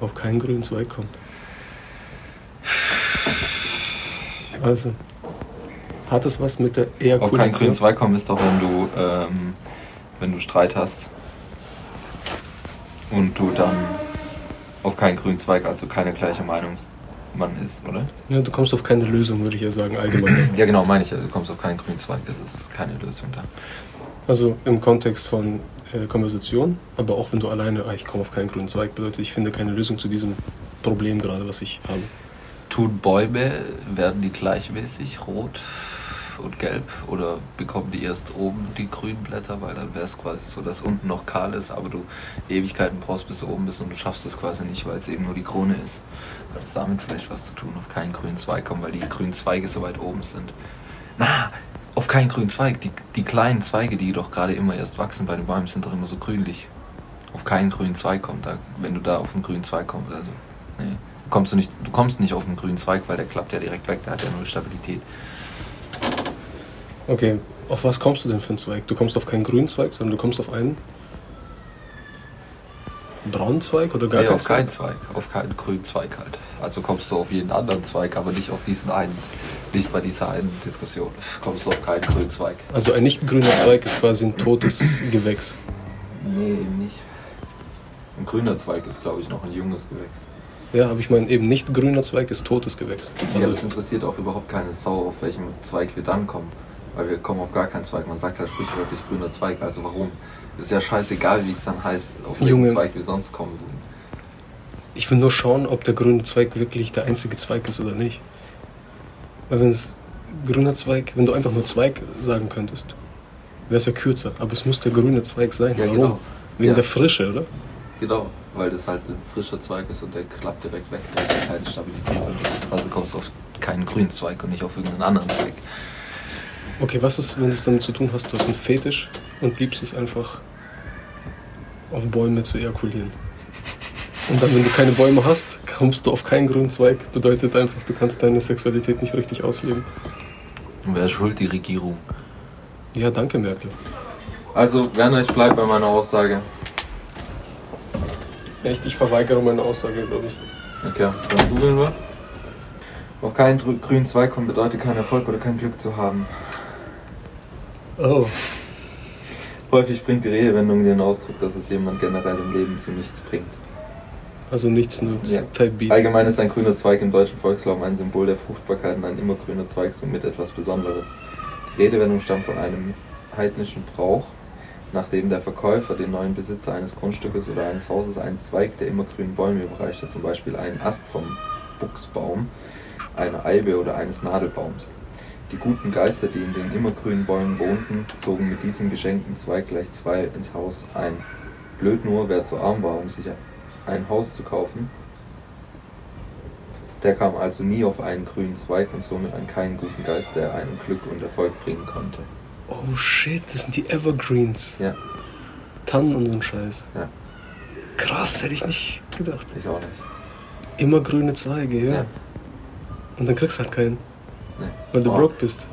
Auf keinen grünen Zweig kommen. Also, hat es was mit der Auf keinen grünen Ejakulation? Zweig kommen ist doch, wenn du, ähm, wenn du Streit hast und du dann auf keinen grünen Zweig, also keine gleiche Meinung man ist, oder? Ja, du kommst auf keine Lösung, würde ich ja sagen, allgemein. Ja, genau, meine ich. Also du kommst auf keinen grünen Zweig, das ist keine Lösung da. Also im Kontext von äh, Konversation, aber auch wenn du alleine, ah, ich komme auf keinen grünen Zweig, bedeutet, ich finde keine Lösung zu diesem Problem gerade, was ich habe. Tun Bäume, werden die gleichmäßig rot und gelb oder bekommen die erst oben die grünen Blätter, weil dann wäre es quasi so, dass unten noch kahl ist, aber du Ewigkeiten brauchst, bis du oben bist und du schaffst es quasi nicht, weil es eben nur die Krone ist. Hat es damit vielleicht was zu tun, auf keinen grünen Zweig kommen, weil die grünen Zweige so weit oben sind. Na, keinen grünen Zweig. Die, die kleinen Zweige, die doch gerade immer erst wachsen bei den Bäumen, sind doch immer so grünlich. Auf keinen grünen Zweig kommen, da, wenn du da auf einen grünen Zweig kommst. Also, nee. Kommst du, nicht, du kommst nicht auf einen grünen Zweig, weil der klappt ja direkt weg, der hat ja null Stabilität. Okay, auf was kommst du denn für einen Zweig? Du kommst auf keinen grünen Zweig, sondern du kommst auf einen braunen Zweig oder gar nee, keinen auf keinen Zweig, auf keinen grünen Zweig halt. Also kommst du auf jeden anderen Zweig, aber nicht auf diesen einen, nicht bei dieser einen Diskussion. Kommst du auf keinen grünen Zweig. Also ein nicht grüner Zweig ist quasi ein totes Gewächs. Nee, eben nicht. Ein grüner Zweig ist, glaube ich, noch ein junges Gewächs. Ja, aber ich meine eben nicht grüner Zweig ist totes Gewächs. Also Also es interessiert auch überhaupt keine Sau, auf welchem Zweig wir dann kommen. Weil wir kommen auf gar keinen Zweig. Man sagt halt sprichwörtlich grüner Zweig. Also warum? Ist ja scheißegal, wie es dann heißt, auf welchen Junge. Zweig wir sonst kommen würden. ich will nur schauen, ob der grüne Zweig wirklich der einzige Zweig ist oder nicht. Weil wenn es grüner Zweig, wenn du einfach nur Zweig sagen könntest, wäre es ja kürzer. Aber es muss der grüne Zweig sein. Ja, Warum? genau. Wegen Ja. der Frische, oder? Genau, weil das halt ein frischer Zweig ist und der klappt direkt weg, der hat keine Stabilität. Also kommst du auf keinen grünen Zweig und nicht auf irgendeinen anderen Zweig. Okay, was ist, wenn es damit zu tun hast, du hast einen Fetisch und liebst es einfach, auf Bäume zu ejakulieren? Und dann, wenn du keine Bäume hast, kommst du auf keinen grünen Zweig. Bedeutet einfach, du kannst deine Sexualität nicht richtig ausleben. Und wer ist schuld? Die Regierung. Ja, danke, Merkel. Also, Werner, ich bleibe bei meiner Aussage. Echt, ich verweigere meine Aussage, glaube ich. Okay, dann googeln wir. Auf keinen grünen Zweig kommen bedeutet kein Erfolg oder kein Glück zu haben. Oh. Häufig bringt die Redewendung den Ausdruck, dass es jemand generell im Leben zu nichts bringt. Also nichts nutzt. Ja. Allgemein ist ein grüner Zweig im deutschen Volksglauben ein Symbol der Fruchtbarkeit und ein immergrüner Zweig somit etwas Besonderes. Die Redewendung stammt von einem heidnischen Brauch, nachdem der Verkäufer den neuen Besitzer eines Grundstückes oder eines Hauses einen Zweig der immergrünen Bäume überreichte, zum Beispiel einen Ast vom Buchsbaum, einer Eibe oder eines Nadelbaums. Die guten Geister, die in den immergrünen Bäumen wohnten, zogen mit diesem geschenkten Zweig gleich zwei ins Haus ein. Blöd nur, wer zu arm war, um sich ein Haus zu kaufen, der kam also nie auf einen grünen Zweig und somit an keinen guten Geist, der einem Glück und Erfolg bringen konnte. Oh shit, das sind die Evergreens. Ja, Tannen und so ein Scheiß. ja, Krass, hätte ich nicht gedacht. ich auch nicht. Immer grüne Zweige, ja. Ja. Und dann kriegst du halt keinen, Nee. weil du Oh. broke bist.